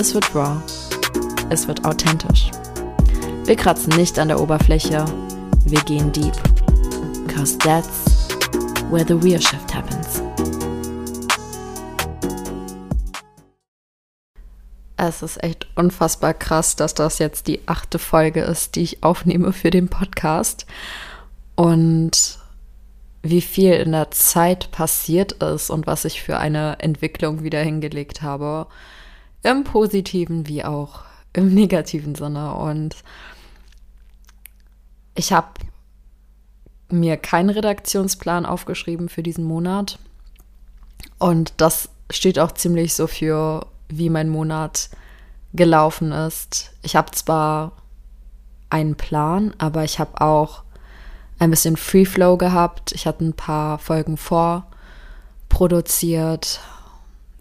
es wird raw, es wird authentisch. Wir kratzen nicht an der Oberfläche, wir gehen deep. Cause that's where the real shift happens. Es ist echt unfassbar krass, dass das jetzt die achte Folge ist, die ich aufnehme für den Podcast. Und wie viel in der Zeit passiert ist und was ich für eine Entwicklung wieder hingelegt habe. Im positiven wie auch im negativen Sinne. Und ich habe mir keinen Redaktionsplan aufgeschrieben für diesen Monat. Und das steht auch ziemlich so für, wie mein Monat gelaufen ist. Ich habe zwar einen Plan, aber ich habe auch ein bisschen Free Flow gehabt. Ich hatte ein paar Folgen vorproduziert.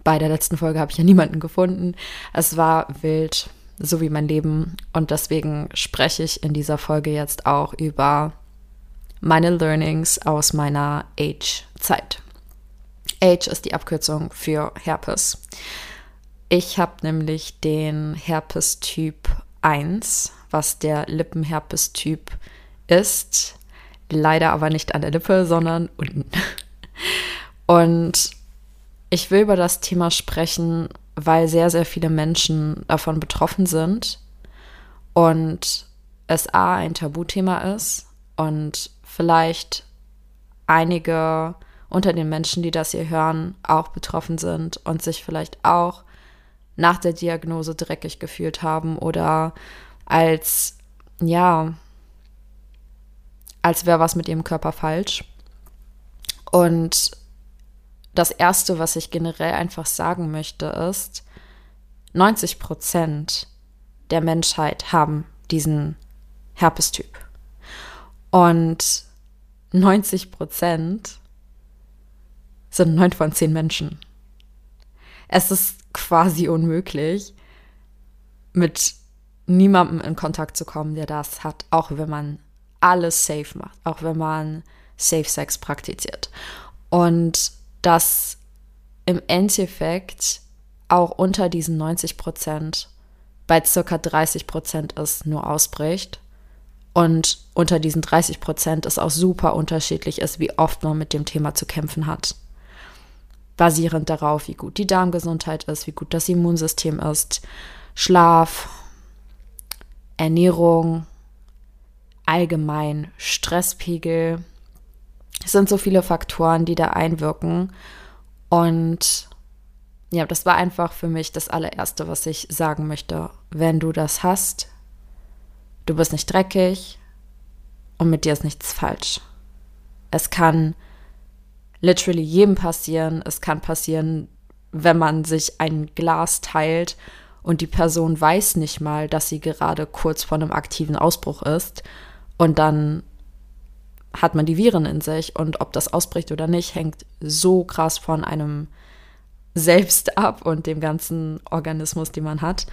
Bei der letzten Folge habe ich ja niemanden gefunden. Es war wild, so wie mein Leben. Und deswegen spreche ich in dieser Folge jetzt auch über meine Learnings aus meiner Age-Zeit. Age ist die Abkürzung für Herpes. Ich habe nämlich den Herpes-Typ 1, was der Lippenherpes-Typ ist leider aber nicht an der Lippe, sondern unten. Und ich will über das Thema sprechen, weil sehr, sehr viele Menschen davon betroffen sind und es A ein Tabuthema ist und vielleicht einige unter den Menschen, die das hier hören, auch betroffen sind und sich vielleicht auch nach der Diagnose dreckig gefühlt haben oder als, ja, als wäre was mit ihrem Körper falsch. Und das Erste, was ich generell einfach sagen möchte, ist, 90 Prozent der Menschheit haben diesen Herpestyp. Und 90 Prozent sind neun von zehn Menschen. Es ist quasi unmöglich, mit niemandem in Kontakt zu kommen, der das hat, auch wenn man alles safe macht, auch wenn man Safe Sex praktiziert. Und dass im Endeffekt auch unter diesen 90 Prozent bei circa 30 Prozent es nur ausbricht. Und unter diesen 30 Prozent es auch super unterschiedlich ist, wie oft man mit dem Thema zu kämpfen hat. Basierend darauf, wie gut die Darmgesundheit ist, wie gut das Immunsystem ist, Schlaf, Ernährung, allgemein Stresspegel. Es sind so viele Faktoren, die da einwirken. Und ja, das war einfach für mich das allererste, was ich sagen möchte. Wenn du das hast, du bist nicht dreckig und mit dir ist nichts falsch. Es kann literally jedem passieren. Es kann passieren, wenn man sich ein Glas teilt und die Person weiß nicht mal, dass sie gerade kurz vor einem aktiven Ausbruch ist und dann hat man die Viren in sich und ob das ausbricht oder nicht, hängt so krass von einem selbst ab und dem ganzen Organismus, den man hat.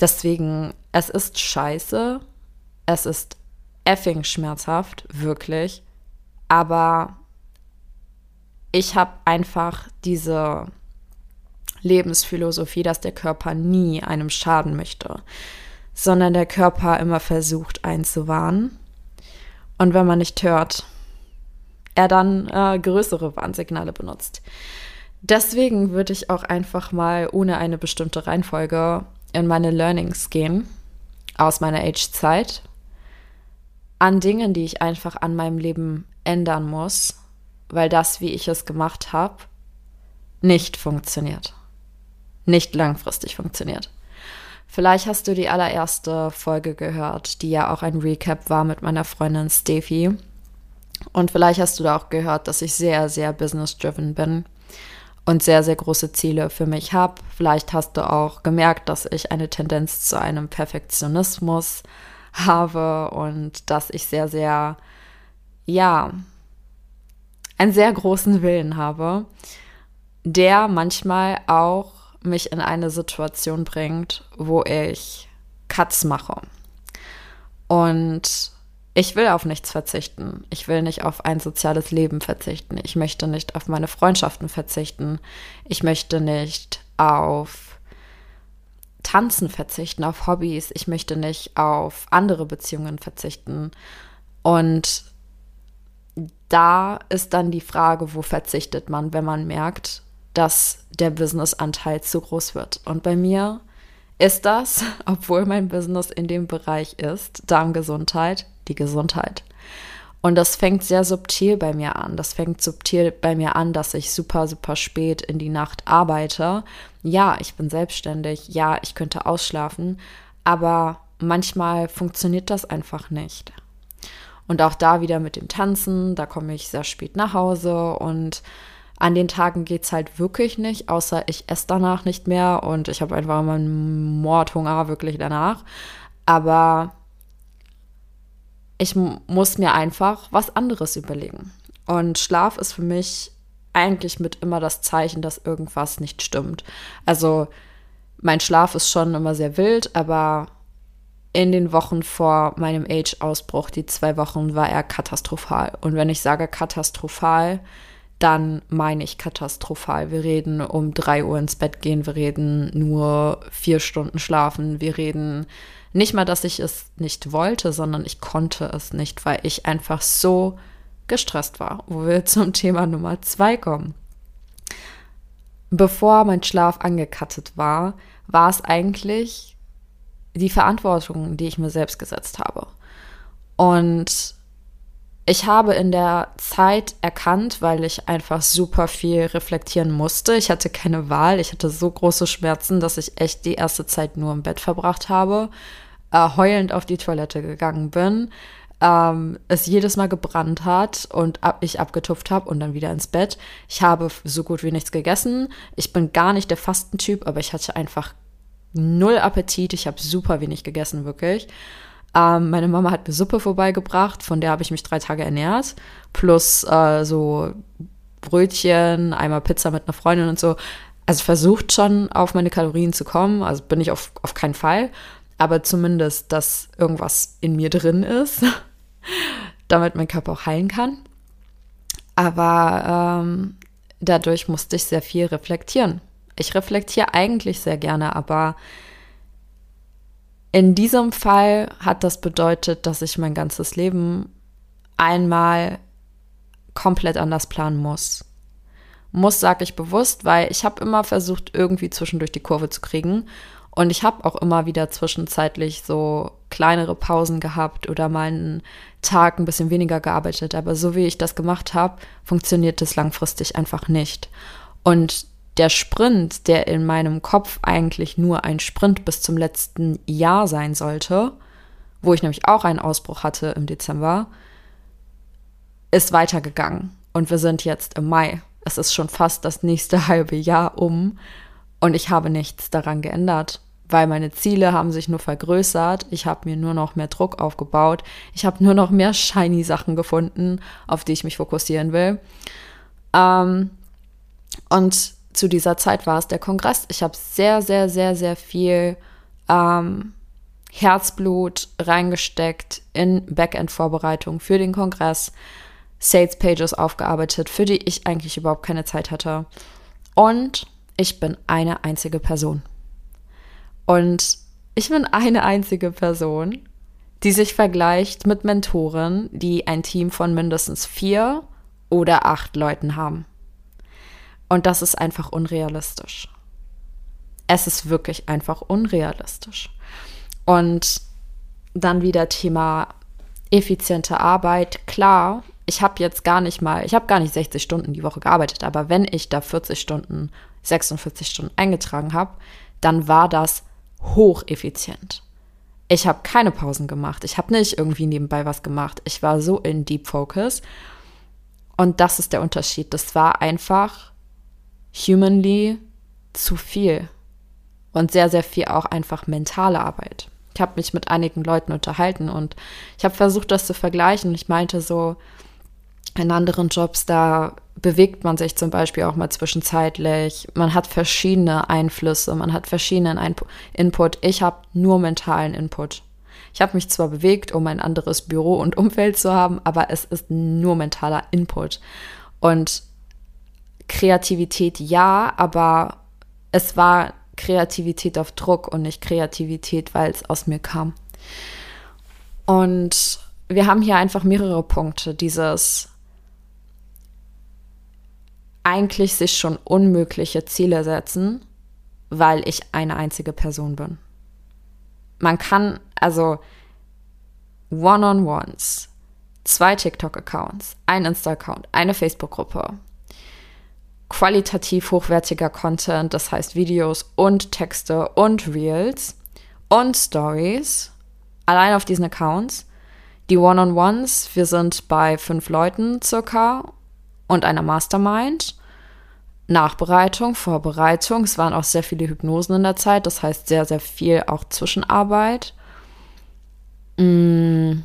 Deswegen, es ist scheiße, es ist effing schmerzhaft, wirklich, aber ich habe einfach diese Lebensphilosophie, dass der Körper nie einem schaden möchte, sondern der Körper immer versucht, einen zu warnen und wenn man nicht hört, er dann äh, größere Warnsignale benutzt. Deswegen würde ich auch einfach mal ohne eine bestimmte Reihenfolge in meine Learnings gehen aus meiner Age-Zeit an Dingen, die ich einfach an meinem Leben ändern muss, weil das, wie ich es gemacht habe, nicht funktioniert. Nicht langfristig funktioniert. Vielleicht hast du die allererste Folge gehört, die ja auch ein Recap war mit meiner Freundin Steffi. Und vielleicht hast du da auch gehört, dass ich sehr, sehr business-driven bin und sehr, sehr große Ziele für mich habe. Vielleicht hast du auch gemerkt, dass ich eine Tendenz zu einem Perfektionismus habe und dass ich sehr, sehr, ja, einen sehr großen Willen habe, der manchmal auch mich in eine Situation bringt, wo ich Cuts mache. Und ich will auf nichts verzichten. Ich will nicht auf ein soziales Leben verzichten. Ich möchte nicht auf meine Freundschaften verzichten. Ich möchte nicht auf Tanzen verzichten, auf Hobbys. Ich möchte nicht auf andere Beziehungen verzichten. Und da ist dann die Frage, wo verzichtet man, wenn man merkt, dass der Businessanteil zu groß wird. Und bei mir ist das, obwohl mein Business in dem Bereich ist, Darmgesundheit, die Gesundheit. Und das fängt sehr subtil bei mir an. Das fängt subtil bei mir an, dass ich super, super spät in die Nacht arbeite. Ja, ich bin selbstständig. Ja, ich könnte ausschlafen. Aber manchmal funktioniert das einfach nicht. Und auch da wieder mit dem Tanzen, da komme ich sehr spät nach Hause und an den Tagen geht es halt wirklich nicht, außer ich esse danach nicht mehr und ich habe einfach immer einen Mordhunger wirklich danach. Aber ich muss mir einfach was anderes überlegen. Und Schlaf ist für mich eigentlich mit immer das Zeichen, dass irgendwas nicht stimmt. Also mein Schlaf ist schon immer sehr wild, aber in den Wochen vor meinem Age-Ausbruch, die zwei Wochen, war er katastrophal. Und wenn ich sage katastrophal, dann meine ich katastrophal. Wir reden um drei Uhr ins Bett gehen, wir reden nur vier Stunden schlafen, wir reden nicht mal, dass ich es nicht wollte, sondern ich konnte es nicht, weil ich einfach so gestresst war, wo wir zum Thema Nummer zwei kommen. Bevor mein Schlaf angekattet war, war es eigentlich die Verantwortung, die ich mir selbst gesetzt habe. Und ich habe in der Zeit erkannt, weil ich einfach super viel reflektieren musste. Ich hatte keine Wahl. Ich hatte so große Schmerzen, dass ich echt die erste Zeit nur im Bett verbracht habe äh, heulend auf die Toilette gegangen bin, ähm, es jedes Mal gebrannt hat und ab, ich abgetupft habe und dann wieder ins Bett. Ich habe so gut wie nichts gegessen. Ich bin gar nicht der Fastentyp, aber ich hatte einfach null Appetit. Ich habe super wenig gegessen, wirklich. Ähm, meine Mama hat mir Suppe vorbeigebracht, von der habe ich mich drei Tage ernährt. Plus äh, so Brötchen, einmal Pizza mit einer Freundin und so. Also versucht schon auf meine Kalorien zu kommen. Also bin ich auf, auf keinen Fall aber zumindest, dass irgendwas in mir drin ist, damit mein Körper auch heilen kann. Aber ähm, dadurch musste ich sehr viel reflektieren. Ich reflektiere eigentlich sehr gerne, aber in diesem Fall hat das bedeutet, dass ich mein ganzes Leben einmal komplett anders planen muss. Muss, sage ich bewusst, weil ich habe immer versucht, irgendwie zwischendurch die Kurve zu kriegen und ich habe auch immer wieder zwischenzeitlich so kleinere Pausen gehabt oder mal einen Tag ein bisschen weniger gearbeitet. Aber so wie ich das gemacht habe, funktioniert das langfristig einfach nicht. Und der Sprint, der in meinem Kopf eigentlich nur ein Sprint bis zum letzten Jahr sein sollte, wo ich nämlich auch einen Ausbruch hatte im Dezember, ist weitergegangen. Und wir sind jetzt im Mai. Es ist schon fast das nächste halbe Jahr um und ich habe nichts daran geändert weil meine Ziele haben sich nur vergrößert. Ich habe mir nur noch mehr Druck aufgebaut. Ich habe nur noch mehr shiny Sachen gefunden, auf die ich mich fokussieren will. Ähm, und zu dieser Zeit war es der Kongress. Ich habe sehr, sehr, sehr, sehr viel ähm, Herzblut reingesteckt in Backend-Vorbereitung für den Kongress, Sales Pages aufgearbeitet, für die ich eigentlich überhaupt keine Zeit hatte. Und ich bin eine einzige Person. Und ich bin eine einzige Person, die sich vergleicht mit Mentoren, die ein Team von mindestens vier oder acht Leuten haben. Und das ist einfach unrealistisch. Es ist wirklich einfach unrealistisch. Und dann wieder Thema effiziente Arbeit. Klar, ich habe jetzt gar nicht mal, ich habe gar nicht 60 Stunden die Woche gearbeitet, aber wenn ich da 40 Stunden, 46 Stunden eingetragen habe, dann war das hocheffizient. Ich habe keine Pausen gemacht. Ich habe nicht irgendwie nebenbei was gemacht. Ich war so in Deep Focus. Und das ist der Unterschied. Das war einfach humanly zu viel und sehr, sehr viel auch einfach mentale Arbeit. Ich habe mich mit einigen Leuten unterhalten und ich habe versucht, das zu vergleichen. Ich meinte so, in anderen Jobs, da bewegt man sich zum Beispiel auch mal zwischenzeitlich. Man hat verschiedene Einflüsse, man hat verschiedenen Ein Input. Ich habe nur mentalen Input. Ich habe mich zwar bewegt, um ein anderes Büro und Umfeld zu haben, aber es ist nur mentaler Input. Und Kreativität ja, aber es war Kreativität auf Druck und nicht Kreativität, weil es aus mir kam. Und wir haben hier einfach mehrere Punkte. Dieses eigentlich sich schon unmögliche Ziele setzen, weil ich eine einzige Person bin. Man kann also One-on-Ones, zwei TikTok-Accounts, ein Insta-Account, eine Facebook-Gruppe, qualitativ hochwertiger Content, das heißt Videos und Texte und Reels und Stories, allein auf diesen Accounts. Die One-on-Ones, wir sind bei fünf Leuten circa und einer Mastermind. Nachbereitung, Vorbereitung. Es waren auch sehr viele Hypnosen in der Zeit, das heißt sehr, sehr viel auch Zwischenarbeit. Mm.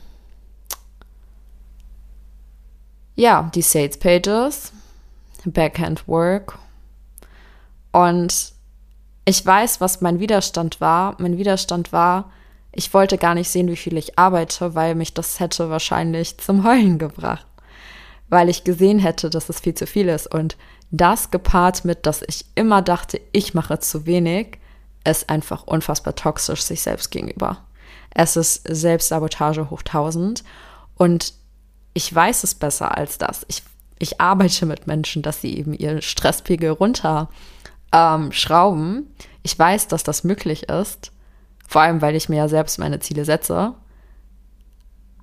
Ja, die Sales Pages, Backhand Work. Und ich weiß, was mein Widerstand war. Mein Widerstand war, ich wollte gar nicht sehen, wie viel ich arbeite, weil mich das hätte wahrscheinlich zum Heulen gebracht. Weil ich gesehen hätte, dass es viel zu viel ist. Und das gepaart mit, dass ich immer dachte, ich mache zu wenig, ist einfach unfassbar toxisch sich selbst gegenüber. Es ist Selbstsabotage hoch 1000 und ich weiß es besser als das. Ich, ich arbeite mit Menschen, dass sie eben ihren Stresspegel runter ähm. Ich weiß, dass das möglich ist, vor allem weil ich mir ja selbst meine Ziele setze.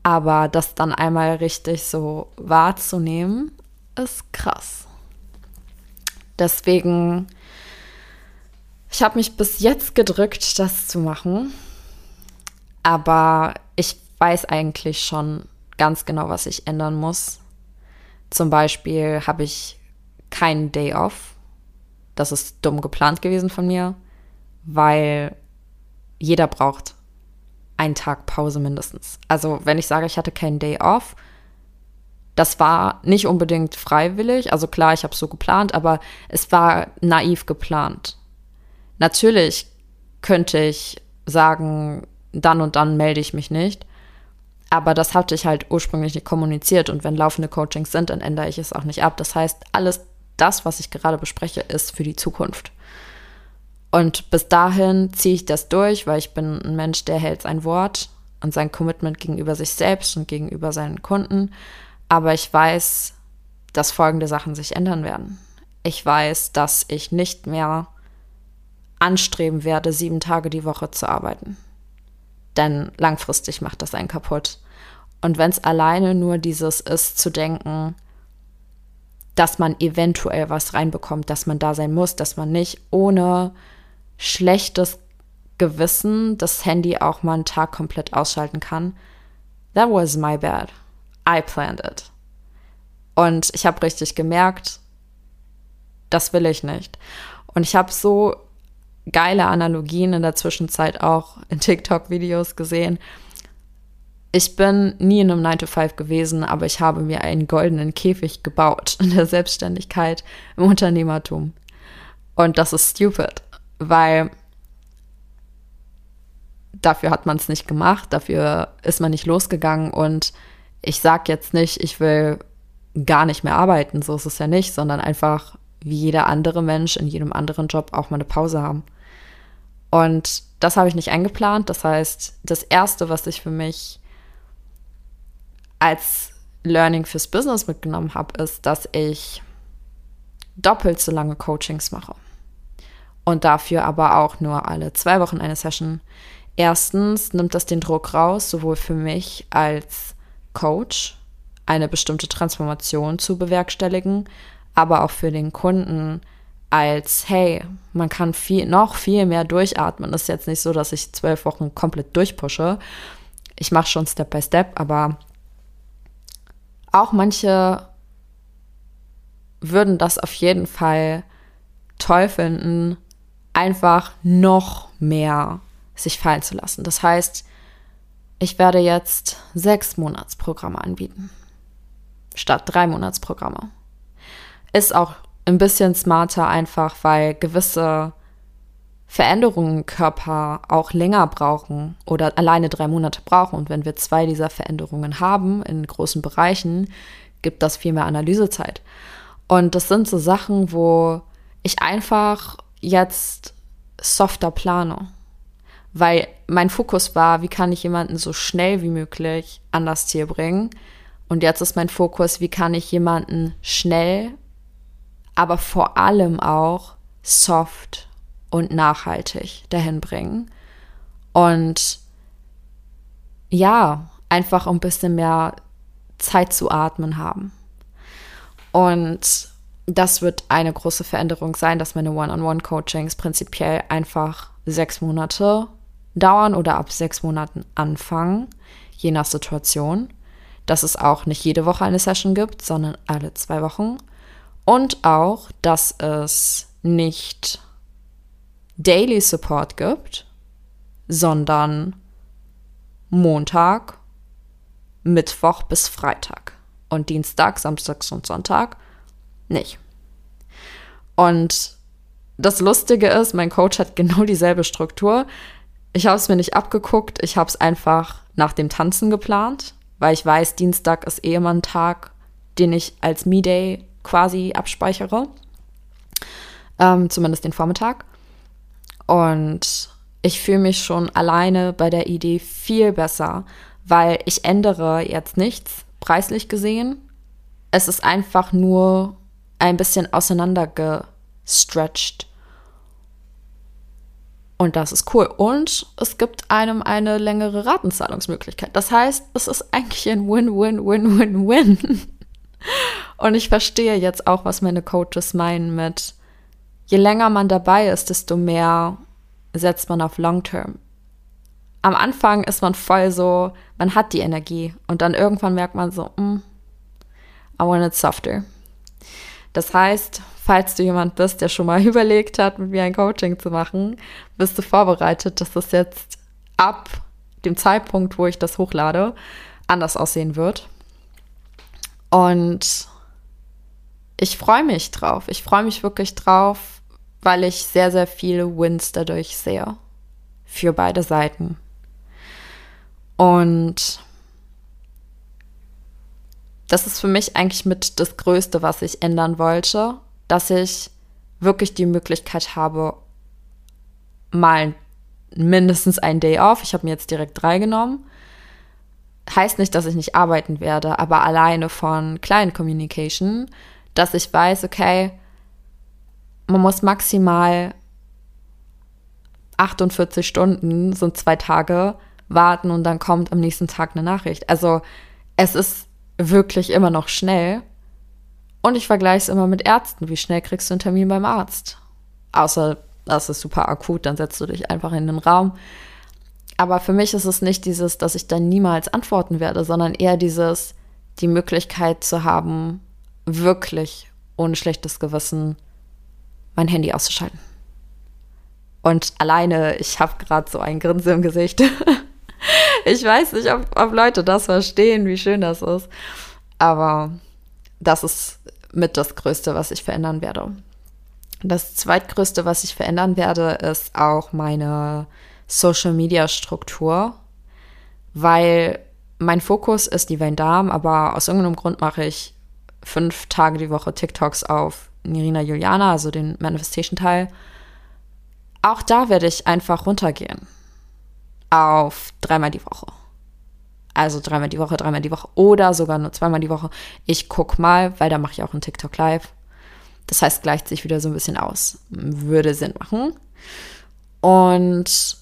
Aber das dann einmal richtig so wahrzunehmen, ist krass. Deswegen, ich habe mich bis jetzt gedrückt, das zu machen. Aber ich weiß eigentlich schon ganz genau, was ich ändern muss. Zum Beispiel habe ich keinen Day off. Das ist dumm geplant gewesen von mir, weil jeder braucht einen Tag Pause mindestens. Also wenn ich sage, ich hatte keinen Day off, das war nicht unbedingt freiwillig. Also klar, ich habe es so geplant, aber es war naiv geplant. Natürlich könnte ich sagen, dann und dann melde ich mich nicht. Aber das hatte ich halt ursprünglich nicht kommuniziert. Und wenn laufende Coachings sind, dann ändere ich es auch nicht ab. Das heißt, alles das, was ich gerade bespreche, ist für die Zukunft. Und bis dahin ziehe ich das durch, weil ich bin ein Mensch, der hält sein Wort und sein Commitment gegenüber sich selbst und gegenüber seinen Kunden. Aber ich weiß, dass folgende Sachen sich ändern werden. Ich weiß, dass ich nicht mehr anstreben werde, sieben Tage die Woche zu arbeiten. Denn langfristig macht das einen kaputt. Und wenn es alleine nur dieses ist, zu denken, dass man eventuell was reinbekommt, dass man da sein muss, dass man nicht ohne schlechtes Gewissen das Handy auch mal einen Tag komplett ausschalten kann. That was my bad. I planned it. Und ich habe richtig gemerkt, das will ich nicht. Und ich habe so geile Analogien in der Zwischenzeit auch in TikTok-Videos gesehen. Ich bin nie in einem 9 to 5 gewesen, aber ich habe mir einen goldenen Käfig gebaut in der Selbstständigkeit, im Unternehmertum. Und das ist stupid, weil dafür hat man es nicht gemacht, dafür ist man nicht losgegangen und ich sage jetzt nicht, ich will gar nicht mehr arbeiten, so ist es ja nicht, sondern einfach wie jeder andere Mensch in jedem anderen Job auch mal eine Pause haben. Und das habe ich nicht eingeplant. Das heißt, das Erste, was ich für mich als Learning fürs Business mitgenommen habe, ist, dass ich doppelt so lange Coachings mache. Und dafür aber auch nur alle zwei Wochen eine Session. Erstens nimmt das den Druck raus, sowohl für mich als Coach eine bestimmte Transformation zu bewerkstelligen, aber auch für den Kunden als, hey, man kann viel, noch viel mehr durchatmen. Es ist jetzt nicht so, dass ich zwölf Wochen komplett durchpushe. Ich mache schon Step by Step, aber auch manche würden das auf jeden Fall toll finden, einfach noch mehr sich fallen zu lassen. Das heißt, ich werde jetzt sechs Monatsprogramme anbieten, statt drei Monatsprogramme. Ist auch ein bisschen smarter einfach, weil gewisse Veränderungen im Körper auch länger brauchen oder alleine drei Monate brauchen. Und wenn wir zwei dieser Veränderungen haben in großen Bereichen, gibt das viel mehr Analysezeit. Und das sind so Sachen, wo ich einfach jetzt softer plane. Weil mein Fokus war, wie kann ich jemanden so schnell wie möglich an das Ziel bringen. Und jetzt ist mein Fokus, wie kann ich jemanden schnell, aber vor allem auch soft und nachhaltig dahin bringen. Und ja, einfach ein bisschen mehr Zeit zu atmen haben. Und das wird eine große Veränderung sein, dass meine One-on-One-Coachings prinzipiell einfach sechs Monate dauern oder ab sechs Monaten anfangen, je nach Situation. Dass es auch nicht jede Woche eine Session gibt, sondern alle zwei Wochen. Und auch, dass es nicht Daily Support gibt, sondern Montag, Mittwoch bis Freitag und Dienstag, Samstag und Sonntag nicht. Und das Lustige ist, mein Coach hat genau dieselbe Struktur. Ich habe es mir nicht abgeguckt, ich habe es einfach nach dem Tanzen geplant, weil ich weiß, Dienstag ist eh immer ein Tag, den ich als Me-Day quasi abspeichere. Ähm, zumindest den Vormittag. Und ich fühle mich schon alleine bei der Idee viel besser, weil ich ändere jetzt nichts preislich gesehen. Es ist einfach nur ein bisschen auseinandergestretched. Und das ist cool. Und es gibt einem eine längere Ratenzahlungsmöglichkeit. Das heißt, es ist eigentlich ein Win-Win-Win-Win-Win. Und ich verstehe jetzt auch, was meine Coaches meinen mit, je länger man dabei ist, desto mehr setzt man auf Long Term. Am Anfang ist man voll so, man hat die Energie und dann irgendwann merkt man so, mm, I want it softer. Das heißt, falls du jemand bist, der schon mal überlegt hat, mit mir ein Coaching zu machen, bist du vorbereitet, dass das jetzt ab dem Zeitpunkt, wo ich das hochlade, anders aussehen wird. Und ich freue mich drauf. Ich freue mich wirklich drauf, weil ich sehr, sehr viele Wins dadurch sehe. Für beide Seiten. Und das ist für mich eigentlich mit das Größte, was ich ändern wollte, dass ich wirklich die Möglichkeit habe, mal mindestens einen Day off. Ich habe mir jetzt direkt drei genommen. Heißt nicht, dass ich nicht arbeiten werde, aber alleine von Client Communication, dass ich weiß, okay, man muss maximal 48 Stunden, sind zwei Tage, warten und dann kommt am nächsten Tag eine Nachricht. Also es ist wirklich immer noch schnell. Und ich vergleiche es immer mit Ärzten. Wie schnell kriegst du einen Termin beim Arzt? Außer das ist super akut, dann setzt du dich einfach in den Raum. Aber für mich ist es nicht dieses, dass ich dann niemals antworten werde, sondern eher dieses, die Möglichkeit zu haben, wirklich ohne schlechtes Gewissen mein Handy auszuschalten. Und alleine, ich habe gerade so ein Grinsen im Gesicht. ich weiß nicht, ob, ob Leute das verstehen, wie schön das ist. Aber das ist mit das Größte, was ich verändern werde. Das zweitgrößte, was ich verändern werde, ist auch meine Social-Media-Struktur, weil mein Fokus ist die Darm, aber aus irgendeinem Grund mache ich fünf Tage die Woche TikToks auf Nirina Juliana, also den Manifestation-Teil. Auch da werde ich einfach runtergehen auf dreimal die Woche. Also dreimal die Woche, dreimal die Woche oder sogar nur zweimal die Woche. Ich guck mal, weil da mache ich auch einen TikTok live. Das heißt, gleicht sich wieder so ein bisschen aus. Würde Sinn machen. Und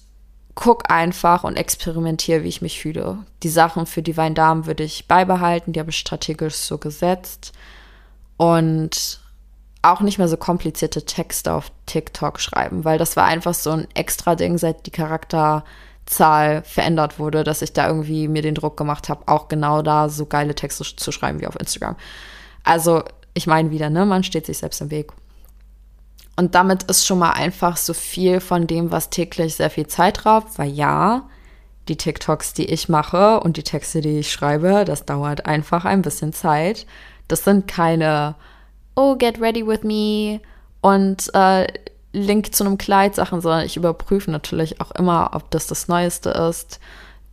guck einfach und experimentiere, wie ich mich fühle. Die Sachen für die Weindamen würde ich beibehalten, die habe ich strategisch so gesetzt. Und auch nicht mehr so komplizierte Texte auf TikTok schreiben, weil das war einfach so ein extra Ding, seit die Charakter Zahl verändert wurde, dass ich da irgendwie mir den Druck gemacht habe, auch genau da so geile Texte zu schreiben wie auf Instagram. Also, ich meine wieder, ne, man steht sich selbst im Weg. Und damit ist schon mal einfach so viel von dem, was täglich sehr viel Zeit raubt, weil ja, die TikToks, die ich mache und die Texte, die ich schreibe, das dauert einfach ein bisschen Zeit. Das sind keine, oh, get ready with me und äh, Link zu einem Kleid Sachen, sondern ich überprüfe natürlich auch immer, ob das das Neueste ist,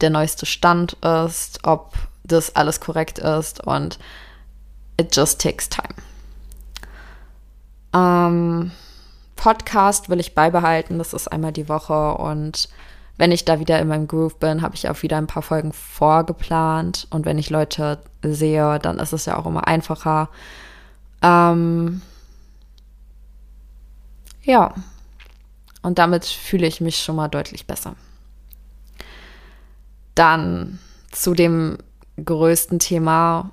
der neueste Stand ist, ob das alles korrekt ist und it just takes time. Ähm, Podcast will ich beibehalten, das ist einmal die Woche und wenn ich da wieder in meinem Groove bin, habe ich auch wieder ein paar Folgen vorgeplant und wenn ich Leute sehe, dann ist es ja auch immer einfacher. Ähm, ja, und damit fühle ich mich schon mal deutlich besser. Dann zu dem größten Thema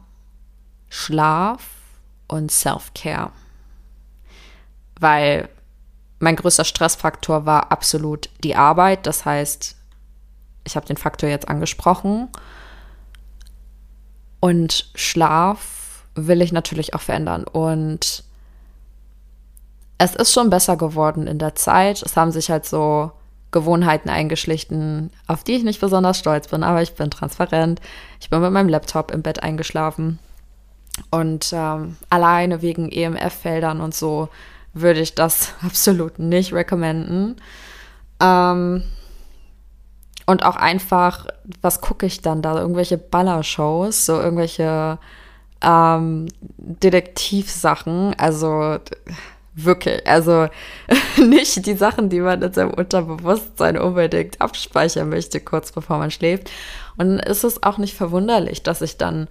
Schlaf und Self-Care. Weil mein größter Stressfaktor war absolut die Arbeit. Das heißt, ich habe den Faktor jetzt angesprochen. Und Schlaf will ich natürlich auch verändern. Und es ist schon besser geworden in der Zeit. Es haben sich halt so Gewohnheiten eingeschlichen, auf die ich nicht besonders stolz bin, aber ich bin transparent. Ich bin mit meinem Laptop im Bett eingeschlafen. Und ähm, alleine wegen EMF-Feldern und so würde ich das absolut nicht recommenden. Ähm, und auch einfach, was gucke ich dann da? Irgendwelche Ballershows, so irgendwelche ähm, Detektivsachen. Also wirklich, also nicht die Sachen, die man in seinem Unterbewusstsein unbedingt abspeichern möchte, kurz bevor man schläft. Und ist es auch nicht verwunderlich, dass ich dann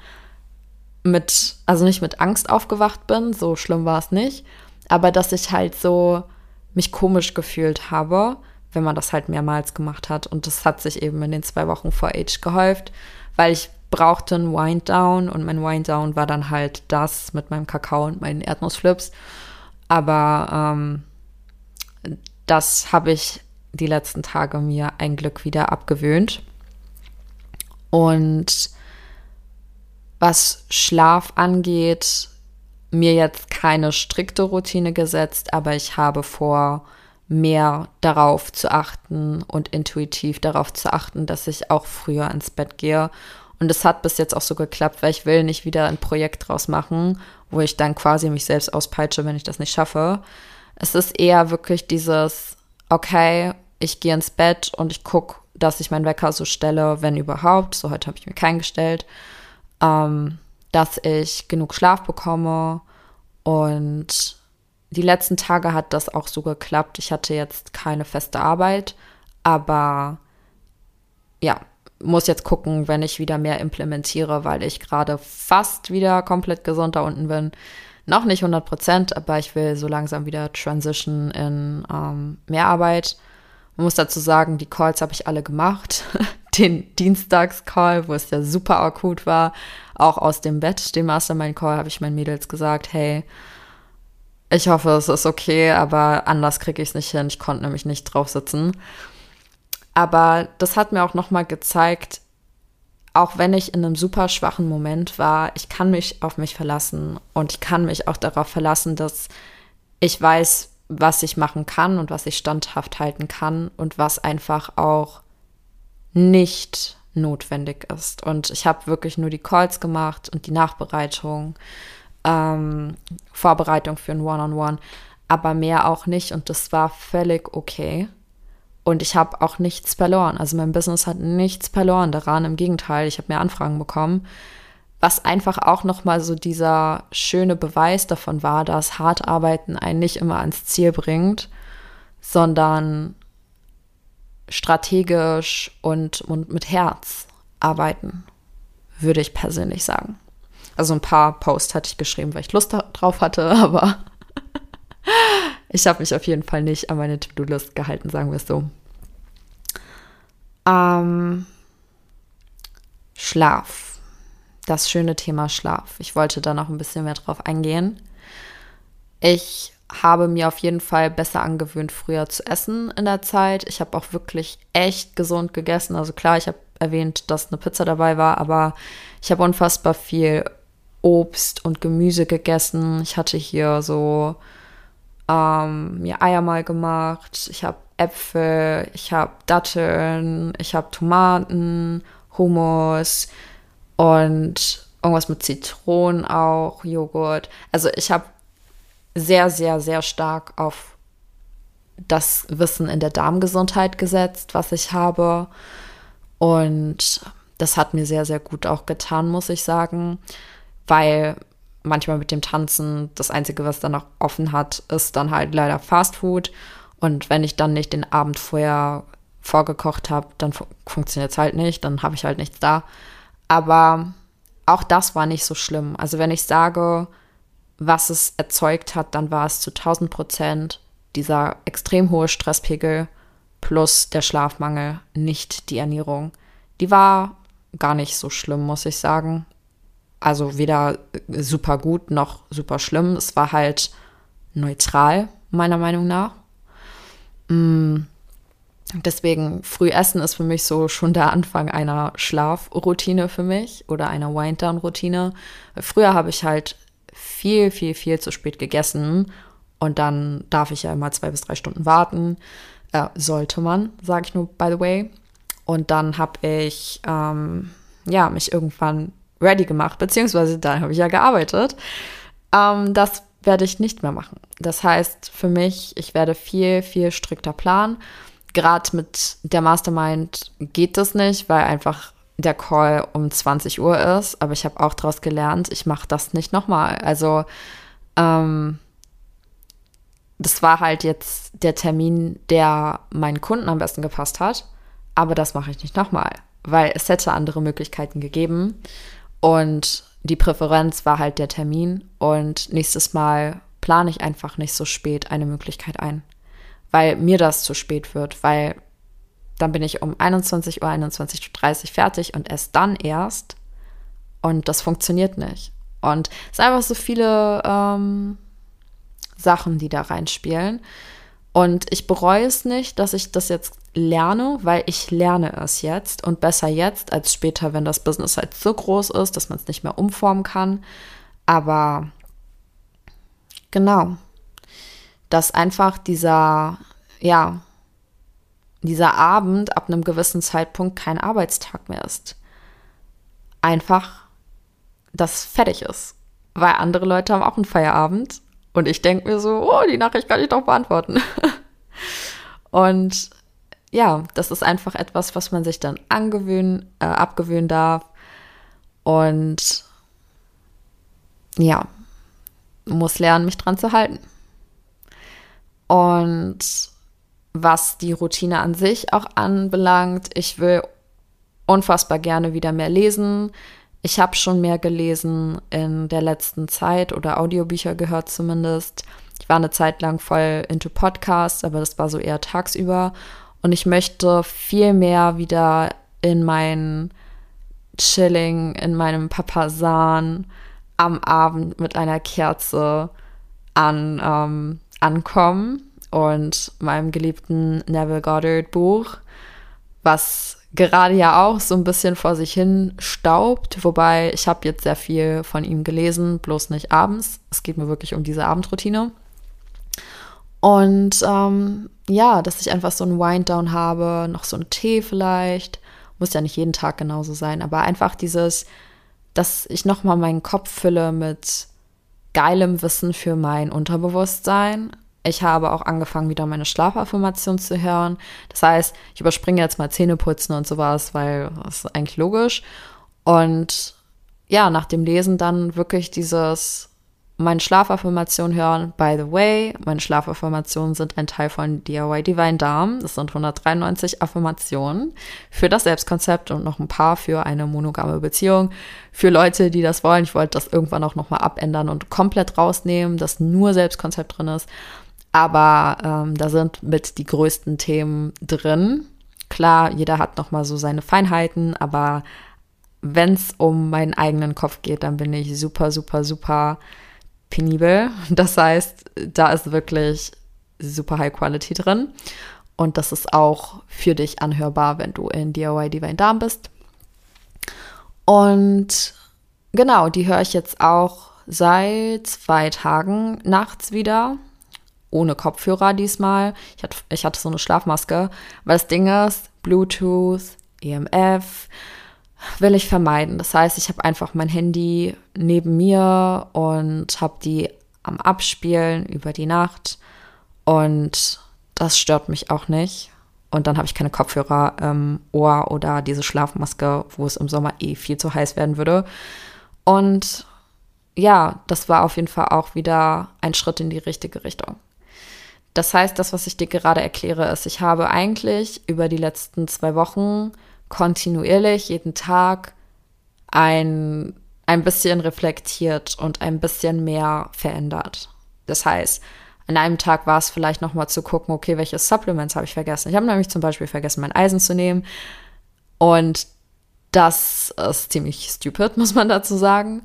mit, also nicht mit Angst aufgewacht bin, so schlimm war es nicht, aber dass ich halt so mich komisch gefühlt habe, wenn man das halt mehrmals gemacht hat. Und das hat sich eben in den zwei Wochen vor Age gehäuft, weil ich brauchte einen Wind Down und mein Wind Down war dann halt das mit meinem Kakao und meinen Erdnussflips. Aber ähm, das habe ich die letzten Tage mir ein Glück wieder abgewöhnt. Und was Schlaf angeht, mir jetzt keine strikte Routine gesetzt, aber ich habe vor, mehr darauf zu achten und intuitiv darauf zu achten, dass ich auch früher ins Bett gehe. Und es hat bis jetzt auch so geklappt, weil ich will nicht wieder ein Projekt draus machen, wo ich dann quasi mich selbst auspeitsche, wenn ich das nicht schaffe. Es ist eher wirklich dieses, okay, ich gehe ins Bett und ich gucke, dass ich meinen Wecker so stelle, wenn überhaupt. So heute habe ich mir keinen gestellt. Ähm, dass ich genug Schlaf bekomme. Und die letzten Tage hat das auch so geklappt. Ich hatte jetzt keine feste Arbeit, aber ja, muss jetzt gucken, wenn ich wieder mehr implementiere, weil ich gerade fast wieder komplett gesund da unten bin. Noch nicht 100 Prozent, aber ich will so langsam wieder transition in ähm, mehr Arbeit. Man muss dazu sagen, die Calls habe ich alle gemacht. Den Dienstags-Call, wo es ja super akut war, auch aus dem Bett, den Mastermind-Call, habe ich meinen Mädels gesagt, hey, ich hoffe, es ist okay, aber anders kriege ich es nicht hin. Ich konnte nämlich nicht drauf sitzen. Aber das hat mir auch nochmal gezeigt, auch wenn ich in einem super schwachen Moment war, ich kann mich auf mich verlassen und ich kann mich auch darauf verlassen, dass ich weiß, was ich machen kann und was ich standhaft halten kann und was einfach auch nicht notwendig ist. Und ich habe wirklich nur die Calls gemacht und die Nachbereitung, ähm, Vorbereitung für ein One-on-One, -on -One, aber mehr auch nicht. Und das war völlig okay. Und ich habe auch nichts verloren. Also mein Business hat nichts verloren daran. Im Gegenteil, ich habe mehr Anfragen bekommen. Was einfach auch nochmal so dieser schöne Beweis davon war, dass hart arbeiten einen nicht immer ans Ziel bringt, sondern strategisch und, und mit Herz arbeiten, würde ich persönlich sagen. Also ein paar Posts hatte ich geschrieben, weil ich Lust drauf hatte, aber ich habe mich auf jeden Fall nicht an meine To-Do-List gehalten, sagen wir es so. Ähm, Schlaf. Das schöne Thema Schlaf. Ich wollte da noch ein bisschen mehr drauf eingehen. Ich habe mir auf jeden Fall besser angewöhnt, früher zu essen in der Zeit. Ich habe auch wirklich echt gesund gegessen. Also klar, ich habe erwähnt, dass eine Pizza dabei war, aber ich habe unfassbar viel Obst und Gemüse gegessen. Ich hatte hier so ähm, mir Eier mal gemacht, ich habe Äpfel, ich habe Datteln, ich habe Tomaten, Hummus und irgendwas mit Zitronen auch, Joghurt. Also ich habe sehr, sehr, sehr stark auf das Wissen in der Darmgesundheit gesetzt, was ich habe. Und das hat mir sehr, sehr gut auch getan, muss ich sagen, weil manchmal mit dem Tanzen das Einzige, was dann noch offen hat, ist dann halt leider Fast Food. Und wenn ich dann nicht den Abend vorher vorgekocht habe, dann fu funktioniert es halt nicht, dann habe ich halt nichts da. Aber auch das war nicht so schlimm. Also wenn ich sage, was es erzeugt hat, dann war es zu 1000 Prozent dieser extrem hohe Stresspegel plus der Schlafmangel, nicht die Ernährung. Die war gar nicht so schlimm, muss ich sagen. Also weder super gut noch super schlimm. Es war halt neutral, meiner Meinung nach. Mm. Deswegen, früh essen ist für mich so schon der Anfang einer Schlafroutine für mich oder einer Wind-Down-Routine. Früher habe ich halt viel, viel, viel zu spät gegessen und dann darf ich ja immer zwei bis drei Stunden warten. Äh, sollte man, sage ich nur, by the way. Und dann habe ich ähm, ja, mich irgendwann ready gemacht, beziehungsweise dann habe ich ja gearbeitet. Ähm, das werde ich nicht mehr machen. Das heißt für mich, ich werde viel, viel strikter planen. Gerade mit der Mastermind geht das nicht, weil einfach der Call um 20 Uhr ist. Aber ich habe auch daraus gelernt, ich mache das nicht nochmal. Also ähm, das war halt jetzt der Termin, der meinen Kunden am besten gepasst hat. Aber das mache ich nicht nochmal, weil es hätte andere Möglichkeiten gegeben. Und die Präferenz war halt der Termin. Und nächstes Mal plane ich einfach nicht so spät eine Möglichkeit ein, weil mir das zu spät wird, weil dann bin ich um 21 Uhr, 21.30 Uhr fertig und erst dann erst. Und das funktioniert nicht. Und es sind einfach so viele ähm, Sachen, die da reinspielen. Und ich bereue es nicht, dass ich das jetzt lerne, weil ich lerne es jetzt und besser jetzt als später, wenn das Business halt so groß ist, dass man es nicht mehr umformen kann. Aber genau, dass einfach dieser, ja, dieser Abend ab einem gewissen Zeitpunkt kein Arbeitstag mehr ist. Einfach, dass fertig ist. Weil andere Leute haben auch einen Feierabend und ich denke mir so, oh, die Nachricht kann ich doch beantworten. und ja, das ist einfach etwas, was man sich dann angewöhnen, äh, abgewöhnen darf. Und ja, muss lernen, mich dran zu halten. Und was die Routine an sich auch anbelangt, ich will unfassbar gerne wieder mehr lesen. Ich habe schon mehr gelesen in der letzten Zeit oder Audiobücher gehört zumindest. Ich war eine Zeit lang voll into Podcasts, aber das war so eher tagsüber. Und ich möchte viel mehr wieder in mein Chilling, in meinem Papasan am Abend mit einer Kerze an, ähm, ankommen und meinem geliebten Neville Goddard Buch, was gerade ja auch so ein bisschen vor sich hin staubt, wobei ich habe jetzt sehr viel von ihm gelesen, bloß nicht abends. Es geht mir wirklich um diese Abendroutine. Und ähm, ja, dass ich einfach so einen Wind-Down habe, noch so einen Tee vielleicht. Muss ja nicht jeden Tag genauso sein, aber einfach dieses, dass ich nochmal meinen Kopf fülle mit geilem Wissen für mein Unterbewusstsein ich habe auch angefangen, wieder meine Schlafaffirmation zu hören. Das heißt, ich überspringe jetzt mal Zähneputzen und sowas, weil das ist eigentlich logisch. Und ja, nach dem Lesen dann wirklich dieses meine Schlafaffirmation hören. By the way, meine Schlafaffirmationen sind ein Teil von DIY Divine Darm. Das sind 193 Affirmationen für das Selbstkonzept und noch ein paar für eine monogame Beziehung. Für Leute, die das wollen. Ich wollte das irgendwann auch nochmal abändern und komplett rausnehmen, dass nur Selbstkonzept drin ist. Aber ähm, da sind mit die größten Themen drin. Klar, jeder hat noch mal so seine Feinheiten, aber wenn es um meinen eigenen Kopf geht, dann bin ich super, super, super penibel. Das heißt, da ist wirklich super High Quality drin. Und das ist auch für dich anhörbar, wenn du in DIY Divine Darm bist. Und genau, die höre ich jetzt auch seit zwei Tagen nachts wieder. Ohne Kopfhörer diesmal. Ich hatte, ich hatte so eine Schlafmaske. Weil das Ding ist, Bluetooth, EMF will ich vermeiden. Das heißt, ich habe einfach mein Handy neben mir und habe die am Abspielen über die Nacht. Und das stört mich auch nicht. Und dann habe ich keine Kopfhörer im Ohr oder diese Schlafmaske, wo es im Sommer eh viel zu heiß werden würde. Und ja, das war auf jeden Fall auch wieder ein Schritt in die richtige Richtung. Das heißt, das, was ich dir gerade erkläre, ist, ich habe eigentlich über die letzten zwei Wochen kontinuierlich jeden Tag ein, ein bisschen reflektiert und ein bisschen mehr verändert. Das heißt, an einem Tag war es vielleicht noch mal zu gucken, okay, welche Supplements habe ich vergessen. Ich habe nämlich zum Beispiel vergessen, mein Eisen zu nehmen. Und das ist ziemlich stupid, muss man dazu sagen.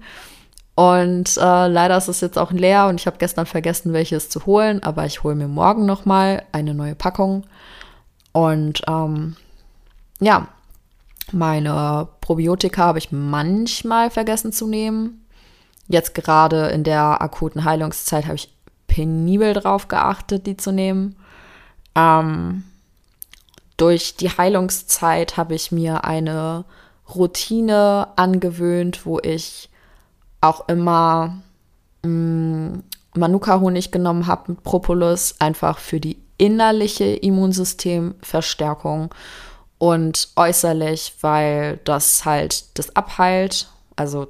Und äh, leider ist es jetzt auch leer und ich habe gestern vergessen, welches zu holen, aber ich hole mir morgen noch mal eine neue Packung. Und ähm, ja, meine Probiotika habe ich manchmal vergessen zu nehmen. Jetzt gerade in der akuten Heilungszeit habe ich penibel drauf geachtet, die zu nehmen. Ähm, durch die Heilungszeit habe ich mir eine Routine angewöhnt, wo ich auch immer mm, Manuka-Honig genommen habe mit Propolis, einfach für die innerliche Immunsystemverstärkung und äußerlich, weil das halt das abheilt. Also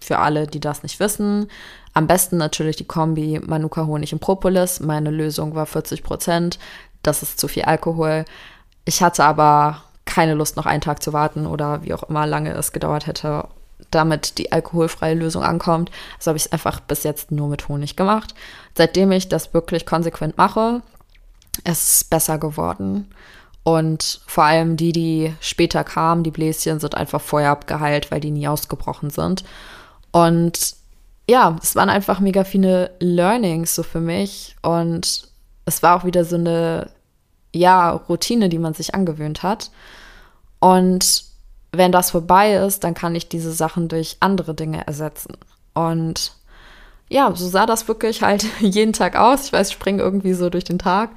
für alle, die das nicht wissen, am besten natürlich die Kombi Manuka Honig und Propolis. Meine Lösung war 40 Prozent. Das ist zu viel Alkohol. Ich hatte aber keine Lust, noch einen Tag zu warten oder wie auch immer lange es gedauert hätte, damit die alkoholfreie Lösung ankommt. Also habe ich es einfach bis jetzt nur mit Honig gemacht. Seitdem ich das wirklich konsequent mache, ist es besser geworden. Und vor allem die, die später kamen, die Bläschen, sind einfach vorher abgeheilt, weil die nie ausgebrochen sind. Und ja, es waren einfach mega viele Learnings so für mich und es war auch wieder so eine, ja, Routine, die man sich angewöhnt hat. Und wenn das vorbei ist, dann kann ich diese Sachen durch andere Dinge ersetzen. Und ja, so sah das wirklich halt jeden Tag aus. Ich weiß, ich springe irgendwie so durch den Tag.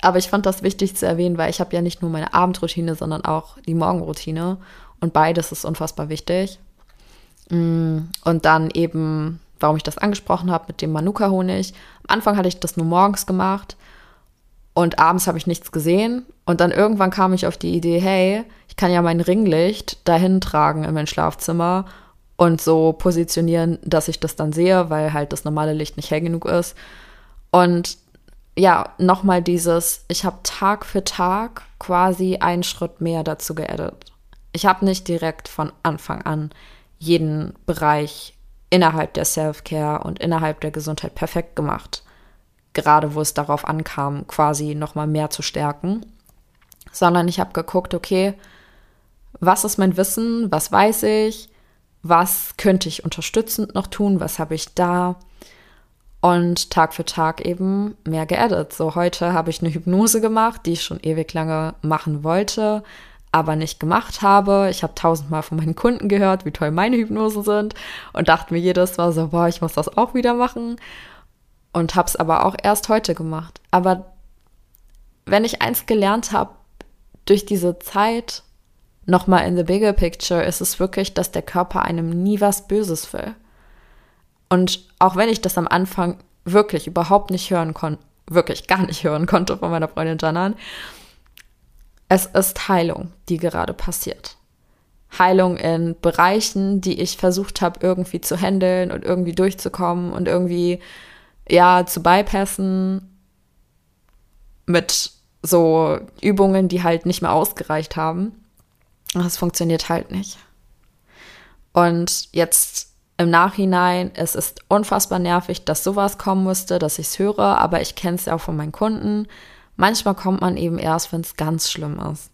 Aber ich fand das wichtig zu erwähnen, weil ich habe ja nicht nur meine Abendroutine, sondern auch die Morgenroutine. Und beides ist unfassbar wichtig. Mm, und dann eben, warum ich das angesprochen habe mit dem Manuka-Honig. Am Anfang hatte ich das nur morgens gemacht und abends habe ich nichts gesehen. Und dann irgendwann kam ich auf die Idee, hey, ich kann ja mein Ringlicht dahin tragen in mein Schlafzimmer und so positionieren, dass ich das dann sehe, weil halt das normale Licht nicht hell genug ist. Und ja, nochmal dieses, ich habe Tag für Tag quasi einen Schritt mehr dazu geaddet. Ich habe nicht direkt von Anfang an jeden Bereich innerhalb der Self-Care und innerhalb der Gesundheit perfekt gemacht. Gerade wo es darauf ankam, quasi nochmal mehr zu stärken. Sondern ich habe geguckt, okay, was ist mein Wissen, was weiß ich, was könnte ich unterstützend noch tun, was habe ich da und Tag für Tag eben mehr geaddet. So heute habe ich eine Hypnose gemacht, die ich schon ewig lange machen wollte, aber nicht gemacht habe. Ich habe tausendmal von meinen Kunden gehört, wie toll meine Hypnosen sind und dachte mir jedes Mal so, boah, ich muss das auch wieder machen und habe es aber auch erst heute gemacht. Aber wenn ich eins gelernt habe durch diese Zeit, nochmal in the bigger picture, ist es wirklich, dass der Körper einem nie was Böses will. Und auch wenn ich das am Anfang wirklich überhaupt nicht hören konnte, wirklich gar nicht hören konnte von meiner Freundin Janan, es ist Heilung, die gerade passiert. Heilung in Bereichen, die ich versucht habe, irgendwie zu handeln und irgendwie durchzukommen und irgendwie, ja, zu bypassen mit so Übungen, die halt nicht mehr ausgereicht haben. Das funktioniert halt nicht. Und jetzt im Nachhinein, es ist unfassbar nervig, dass sowas kommen musste, dass ich es höre, aber ich kenne es ja auch von meinen Kunden. Manchmal kommt man eben erst, wenn es ganz schlimm ist.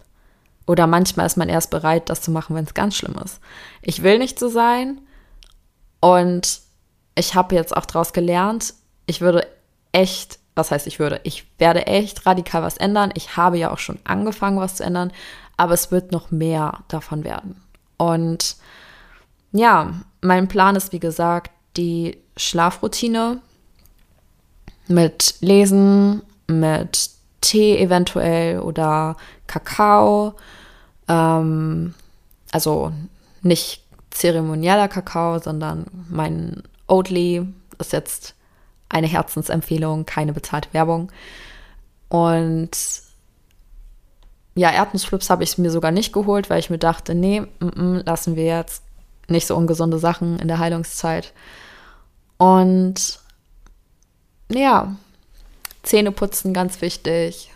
Oder manchmal ist man erst bereit, das zu machen, wenn es ganz schlimm ist. Ich will nicht so sein. Und ich habe jetzt auch daraus gelernt, ich würde echt, was heißt ich würde, ich werde echt radikal was ändern. Ich habe ja auch schon angefangen, was zu ändern, aber es wird noch mehr davon werden. Und ja, mein Plan ist, wie gesagt, die Schlafroutine mit Lesen, mit Tee eventuell oder Kakao. Ähm, also nicht zeremonieller Kakao, sondern mein Oatly ist jetzt eine Herzensempfehlung, keine bezahlte Werbung. Und ja, Erdnussflips habe ich mir sogar nicht geholt, weil ich mir dachte, nee, m -m, lassen wir jetzt nicht so ungesunde Sachen in der Heilungszeit. Und ja, Zähne putzen ganz wichtig.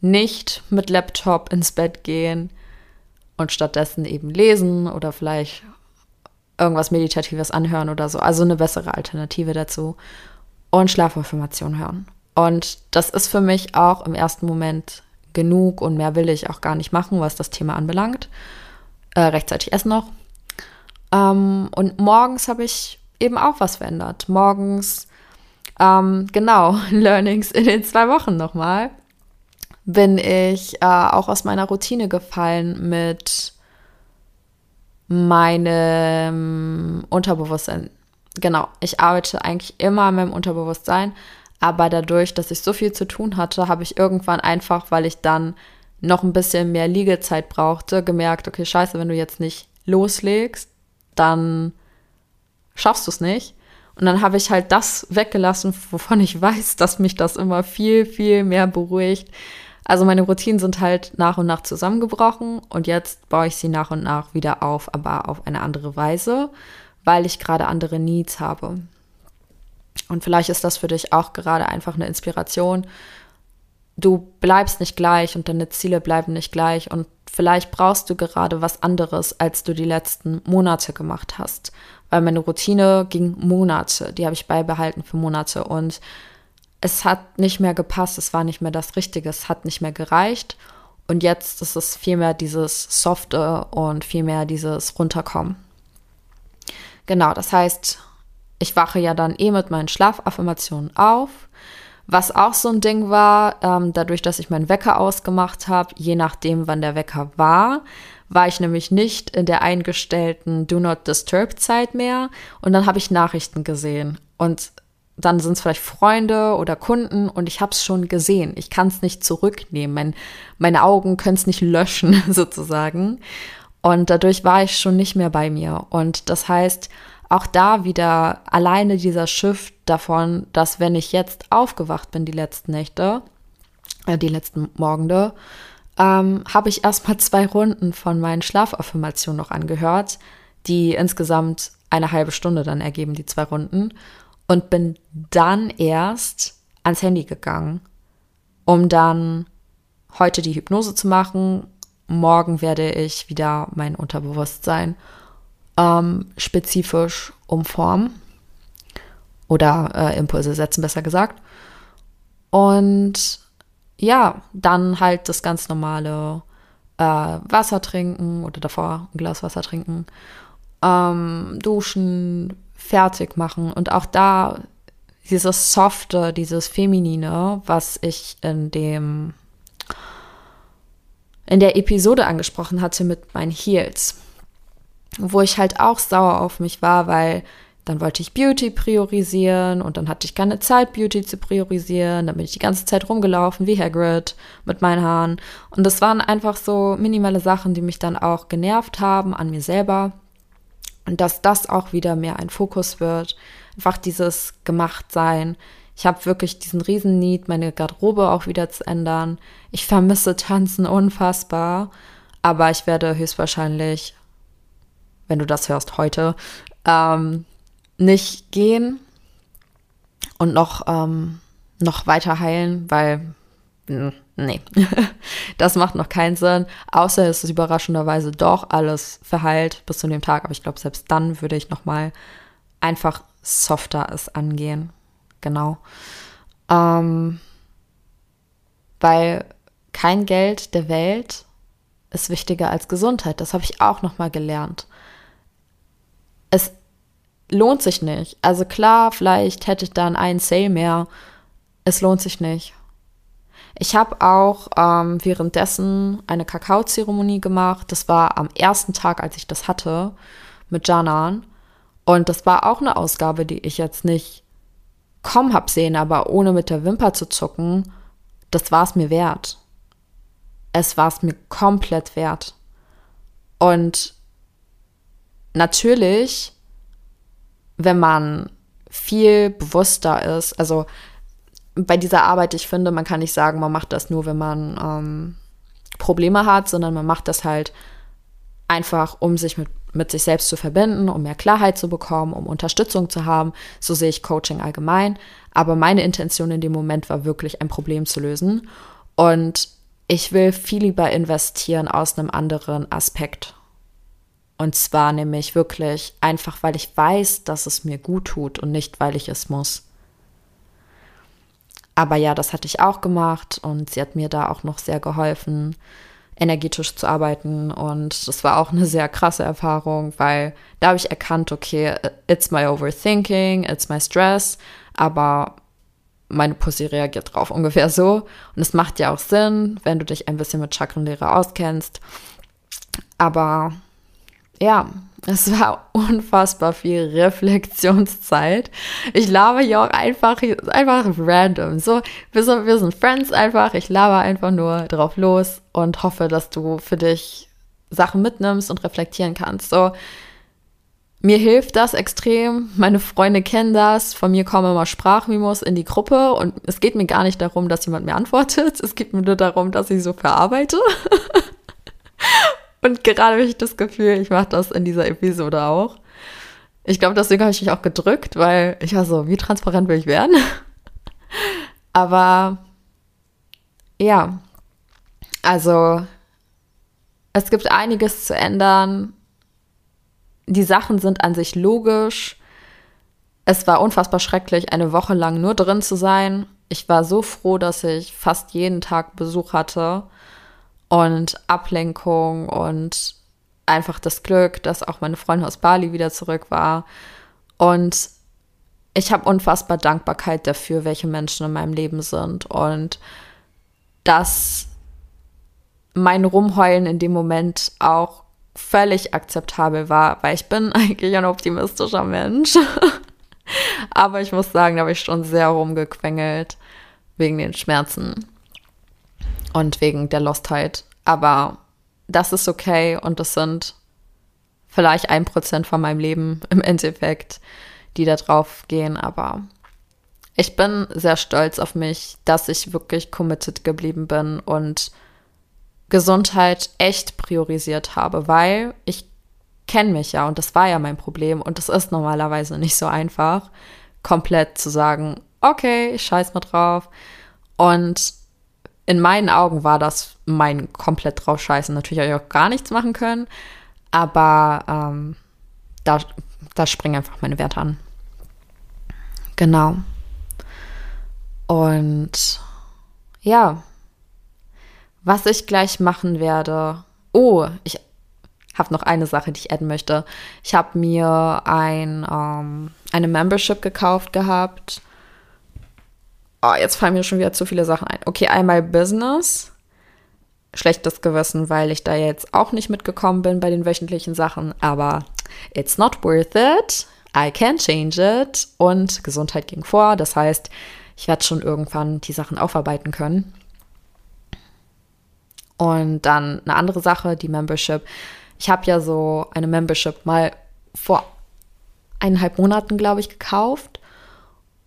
Nicht mit Laptop ins Bett gehen und stattdessen eben lesen oder vielleicht irgendwas Meditatives anhören oder so. Also eine bessere Alternative dazu. Und Schlafaffirmation hören. Und das ist für mich auch im ersten Moment genug und mehr will ich auch gar nicht machen, was das Thema anbelangt. Äh, rechtzeitig essen noch. Ähm, und morgens habe ich eben auch was verändert. Morgens, ähm, genau, Learnings in den zwei Wochen nochmal, bin ich äh, auch aus meiner Routine gefallen mit meinem Unterbewusstsein. Genau, ich arbeite eigentlich immer an meinem Unterbewusstsein, aber dadurch, dass ich so viel zu tun hatte, habe ich irgendwann einfach, weil ich dann noch ein bisschen mehr Liegezeit brauchte, gemerkt, okay, scheiße, wenn du jetzt nicht loslegst, dann schaffst du es nicht. Und dann habe ich halt das weggelassen, wovon ich weiß, dass mich das immer viel, viel mehr beruhigt. Also meine Routinen sind halt nach und nach zusammengebrochen und jetzt baue ich sie nach und nach wieder auf, aber auf eine andere Weise, weil ich gerade andere Needs habe. Und vielleicht ist das für dich auch gerade einfach eine Inspiration. Du bleibst nicht gleich und deine Ziele bleiben nicht gleich und vielleicht brauchst du gerade was anderes, als du die letzten Monate gemacht hast. Weil meine Routine ging Monate, die habe ich beibehalten für Monate und es hat nicht mehr gepasst, es war nicht mehr das Richtige, es hat nicht mehr gereicht. Und jetzt ist es vielmehr dieses Softe und vielmehr dieses Runterkommen. Genau, das heißt, ich wache ja dann eh mit meinen Schlafaffirmationen auf. Was auch so ein Ding war, ähm, dadurch, dass ich meinen Wecker ausgemacht habe, je nachdem, wann der Wecker war, war ich nämlich nicht in der eingestellten Do Not Disturb Zeit mehr und dann habe ich Nachrichten gesehen und dann sind es vielleicht Freunde oder Kunden und ich habe es schon gesehen. Ich kann es nicht zurücknehmen. Mein, meine Augen können es nicht löschen sozusagen. Und dadurch war ich schon nicht mehr bei mir. Und das heißt, auch da wieder alleine dieser Shift davon, dass wenn ich jetzt aufgewacht bin die letzten Nächte, äh, die letzten Morgende, ähm, habe ich erstmal zwei Runden von meinen Schlafaffirmationen noch angehört, die insgesamt eine halbe Stunde dann ergeben, die zwei Runden, und bin dann erst ans Handy gegangen, um dann heute die Hypnose zu machen. Morgen werde ich wieder mein Unterbewusstsein ähm, spezifisch umformen oder äh, Impulse setzen, besser gesagt. Und ja, dann halt das ganz normale äh, Wasser trinken oder davor ein Glas Wasser trinken, ähm, duschen, fertig machen und auch da dieses Softe, dieses Feminine, was ich in dem in der Episode angesprochen hatte mit meinen Heels wo ich halt auch sauer auf mich war, weil dann wollte ich Beauty priorisieren und dann hatte ich keine Zeit, Beauty zu priorisieren. Dann bin ich die ganze Zeit rumgelaufen wie Hagrid mit meinen Haaren. Und das waren einfach so minimale Sachen, die mich dann auch genervt haben an mir selber. Und dass das auch wieder mehr ein Fokus wird. Einfach dieses Gemachtsein. Ich habe wirklich diesen riesen Need, meine Garderobe auch wieder zu ändern. Ich vermisse Tanzen unfassbar. Aber ich werde höchstwahrscheinlich wenn du das hörst heute, ähm, nicht gehen und noch, ähm, noch weiter heilen, weil nee, das macht noch keinen Sinn. Außer es ist überraschenderweise doch alles verheilt bis zu dem Tag. Aber ich glaube, selbst dann würde ich noch mal einfach softer es angehen. Genau. Ähm, weil kein Geld der Welt ist wichtiger als Gesundheit. Das habe ich auch noch mal gelernt es lohnt sich nicht. Also klar, vielleicht hätte ich dann einen Sale mehr. Es lohnt sich nicht. Ich habe auch ähm, währenddessen eine Kakaozeremonie gemacht. Das war am ersten Tag, als ich das hatte, mit Janan. Und das war auch eine Ausgabe, die ich jetzt nicht kommen hab sehen, aber ohne mit der Wimper zu zucken, das war es mir wert. Es war es mir komplett wert. Und natürlich, wenn man viel bewusster ist, also bei dieser Arbeit, ich finde, man kann nicht sagen, man macht das nur, wenn man ähm, Probleme hat, sondern man macht das halt einfach, um sich mit, mit sich selbst zu verbinden, um mehr Klarheit zu bekommen, um Unterstützung zu haben. So sehe ich Coaching allgemein. Aber meine Intention in dem Moment war wirklich, ein Problem zu lösen. Und ich will viel lieber investieren aus einem anderen Aspekt. Und zwar nämlich wirklich einfach, weil ich weiß, dass es mir gut tut und nicht, weil ich es muss. Aber ja, das hatte ich auch gemacht und sie hat mir da auch noch sehr geholfen, energetisch zu arbeiten. Und das war auch eine sehr krasse Erfahrung, weil da habe ich erkannt, okay, it's my overthinking, it's my stress, aber meine Pussy reagiert drauf ungefähr so. Und es macht ja auch Sinn, wenn du dich ein bisschen mit Chakrenlehre auskennst. Aber ja, es war unfassbar viel Reflexionszeit. Ich laber hier auch einfach, einfach random. So, wir sind, wir sind Friends einfach. Ich laber einfach nur drauf los und hoffe, dass du für dich Sachen mitnimmst und reflektieren kannst. So, mir hilft das extrem. Meine Freunde kennen das. Von mir kommen immer Sprachmemos in die Gruppe und es geht mir gar nicht darum, dass jemand mir antwortet. Es geht mir nur darum, dass ich so verarbeite. Und gerade habe ich das Gefühl, ich mache das in dieser Episode auch. Ich glaube, deswegen habe ich mich auch gedrückt, weil ich war so, wie transparent will ich werden? Aber ja, also es gibt einiges zu ändern. Die Sachen sind an sich logisch. Es war unfassbar schrecklich, eine Woche lang nur drin zu sein. Ich war so froh, dass ich fast jeden Tag Besuch hatte und Ablenkung und einfach das Glück, dass auch meine Freundin aus Bali wieder zurück war. Und ich habe unfassbar Dankbarkeit dafür, welche Menschen in meinem Leben sind und dass mein Rumheulen in dem Moment auch völlig akzeptabel war, weil ich bin eigentlich ein optimistischer Mensch. Aber ich muss sagen, da habe ich schon sehr rumgequengelt wegen den Schmerzen und wegen der Lostheit. Aber das ist okay und das sind vielleicht ein Prozent von meinem Leben im Endeffekt, die da drauf gehen. Aber ich bin sehr stolz auf mich, dass ich wirklich committed geblieben bin und Gesundheit echt priorisiert habe, weil ich kenne mich ja und das war ja mein Problem und es ist normalerweise nicht so einfach, komplett zu sagen, okay, ich scheiß mal drauf. Und in meinen Augen war das mein komplett drauf scheißen. Natürlich habe ich auch gar nichts machen können, aber ähm, da, da springen einfach meine Werte an. Genau. Und ja, was ich gleich machen werde. Oh, ich habe noch eine Sache, die ich adden möchte. Ich habe mir ein, ähm, eine Membership gekauft gehabt Oh, jetzt fallen mir schon wieder zu viele Sachen ein. Okay, einmal Business. Schlechtes Gewissen, weil ich da jetzt auch nicht mitgekommen bin bei den wöchentlichen Sachen. Aber it's not worth it. I can change it. Und Gesundheit ging vor. Das heißt, ich werde schon irgendwann die Sachen aufarbeiten können. Und dann eine andere Sache, die Membership. Ich habe ja so eine Membership mal vor eineinhalb Monaten, glaube ich, gekauft.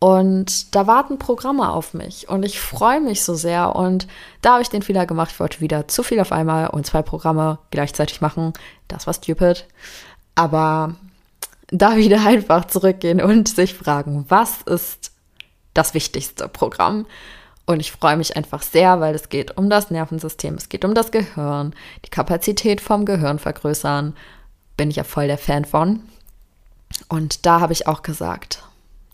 Und da warten Programme auf mich und ich freue mich so sehr. Und da habe ich den Fehler gemacht, ich wollte wieder zu viel auf einmal und zwei Programme gleichzeitig machen. Das war stupid. Aber da wieder einfach zurückgehen und sich fragen, was ist das wichtigste Programm? Und ich freue mich einfach sehr, weil es geht um das Nervensystem, es geht um das Gehirn, die Kapazität vom Gehirn vergrößern. Bin ich ja voll der Fan von. Und da habe ich auch gesagt,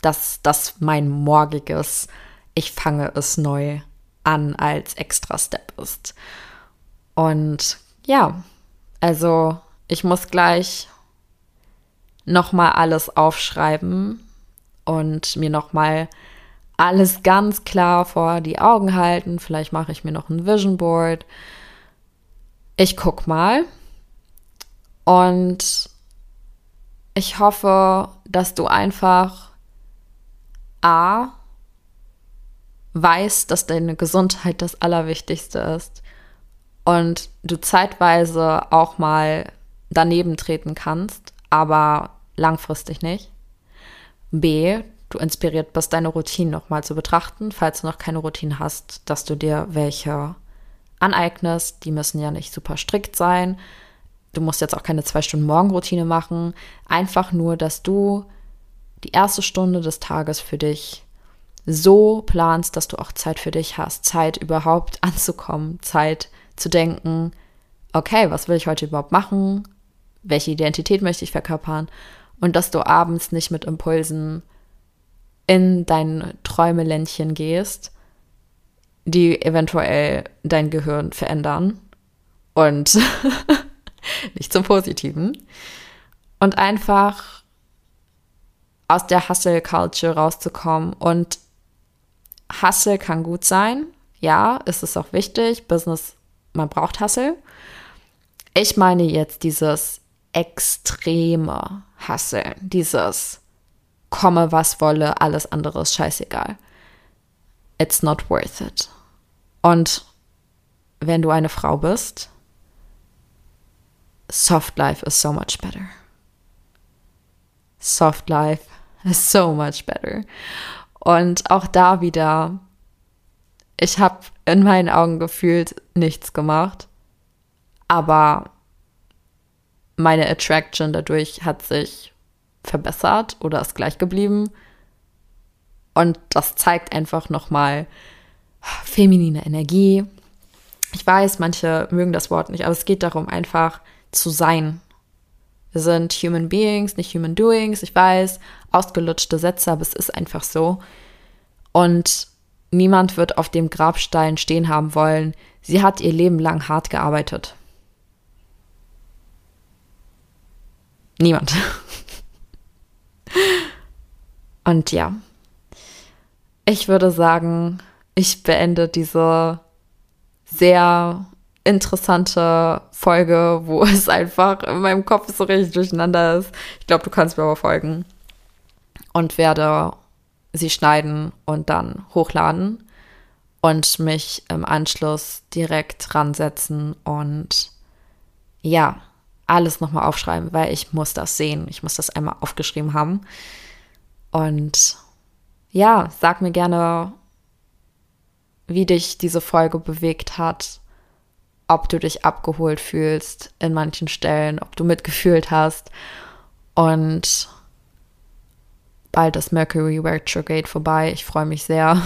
dass das mein morgiges Ich fange es neu an als extra Step ist. Und ja, also ich muss gleich nochmal alles aufschreiben und mir nochmal alles ganz klar vor die Augen halten. Vielleicht mache ich mir noch ein Vision Board. Ich guck mal. Und ich hoffe, dass du einfach A, weißt, dass deine Gesundheit das Allerwichtigste ist und du zeitweise auch mal daneben treten kannst, aber langfristig nicht. B, du inspiriert bist, deine Routinen nochmal zu betrachten, falls du noch keine Routine hast, dass du dir welche aneignest. Die müssen ja nicht super strikt sein. Du musst jetzt auch keine zwei Stunden Morgenroutine machen. Einfach nur, dass du die erste Stunde des Tages für dich so planst, dass du auch Zeit für dich hast, Zeit überhaupt anzukommen, Zeit zu denken, okay, was will ich heute überhaupt machen? Welche Identität möchte ich verkörpern? Und dass du abends nicht mit Impulsen in dein Träumeländchen gehst, die eventuell dein Gehirn verändern und nicht zum Positiven. Und einfach aus der Hustle-Culture rauszukommen. Und Hustle kann gut sein. Ja, ist es auch wichtig. Business, man braucht Hustle. Ich meine jetzt dieses extreme Hustle, dieses komme was wolle, alles andere ist scheißegal. It's not worth it. Und wenn du eine Frau bist, soft life is so much better. Soft life so much better. Und auch da wieder, ich habe in meinen Augen gefühlt nichts gemacht, aber meine Attraction dadurch hat sich verbessert oder ist gleich geblieben. Und das zeigt einfach nochmal feminine Energie. Ich weiß, manche mögen das Wort nicht, aber es geht darum, einfach zu sein. Wir sind Human Beings, nicht Human Doings. Ich weiß, ausgelutschte Sätze, aber es ist einfach so. Und niemand wird auf dem Grabstein stehen haben wollen. Sie hat ihr Leben lang hart gearbeitet. Niemand. Und ja, ich würde sagen, ich beende diese sehr interessante Folge, wo es einfach in meinem Kopf so richtig durcheinander ist. Ich glaube, du kannst mir aber folgen. Und werde sie schneiden und dann hochladen und mich im Anschluss direkt ransetzen und ja, alles nochmal aufschreiben, weil ich muss das sehen. Ich muss das einmal aufgeschrieben haben. Und ja, sag mir gerne, wie dich diese Folge bewegt hat, ob du dich abgeholt fühlst in manchen Stellen, ob du mitgefühlt hast. Und bald ist Mercury Retrograde vorbei. Ich freue mich sehr.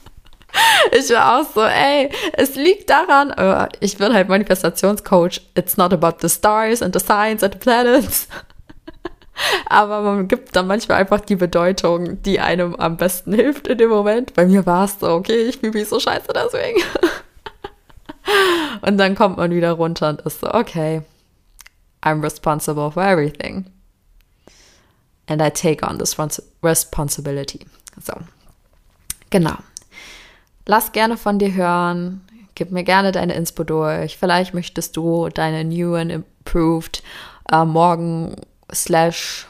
ich war auch so, ey, es liegt daran, äh, ich bin halt Manifestationscoach. It's not about the stars and the signs and the planets. Aber man gibt dann manchmal einfach die Bedeutung, die einem am besten hilft in dem Moment. Bei mir war es so, okay, ich fühle mich so scheiße deswegen. Und dann kommt man wieder runter und ist so, okay, I'm responsible for everything. And I take on this responsibility. So, genau. Lass gerne von dir hören. Gib mir gerne deine Inspo durch. Vielleicht möchtest du deine New and Improved äh, Morgen slash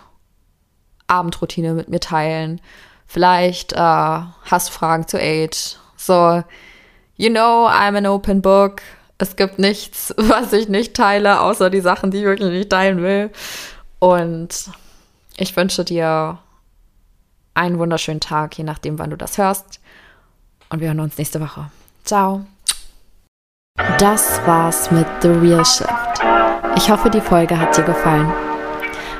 Abendroutine mit mir teilen. Vielleicht äh, hast du Fragen zu Age. So, you know, I'm an open book. Es gibt nichts, was ich nicht teile, außer die Sachen, die ich wirklich nicht teilen will. Und ich wünsche dir einen wunderschönen Tag, je nachdem, wann du das hörst. Und wir hören uns nächste Woche. Ciao. Das war's mit The Real Shift. Ich hoffe, die Folge hat dir gefallen.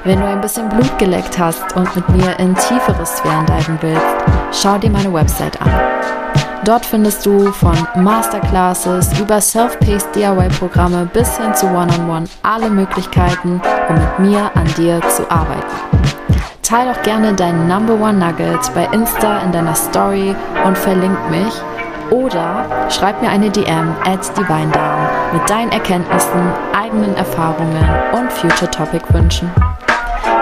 Wenn du ein bisschen Blut geleckt hast und mit mir in tiefere Sphären diven willst, schau dir meine Website an. Dort findest du von Masterclasses über Self-Paced DIY-Programme bis hin zu One-on-One -on -One alle Möglichkeiten, um mit mir an dir zu arbeiten. Teil doch gerne deinen Number One Nugget bei Insta in deiner Story und verlink mich oder schreib mir eine DM at Divine Down mit deinen Erkenntnissen, eigenen Erfahrungen und Future Topic Wünschen.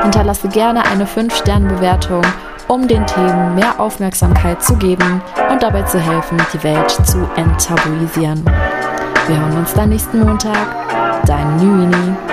Hinterlasse gerne eine 5-Sterne-Bewertung, um den Themen mehr Aufmerksamkeit zu geben dabei zu helfen, die Welt zu enttabuisieren. Wir hören uns dann nächsten Montag. Dein Nüini.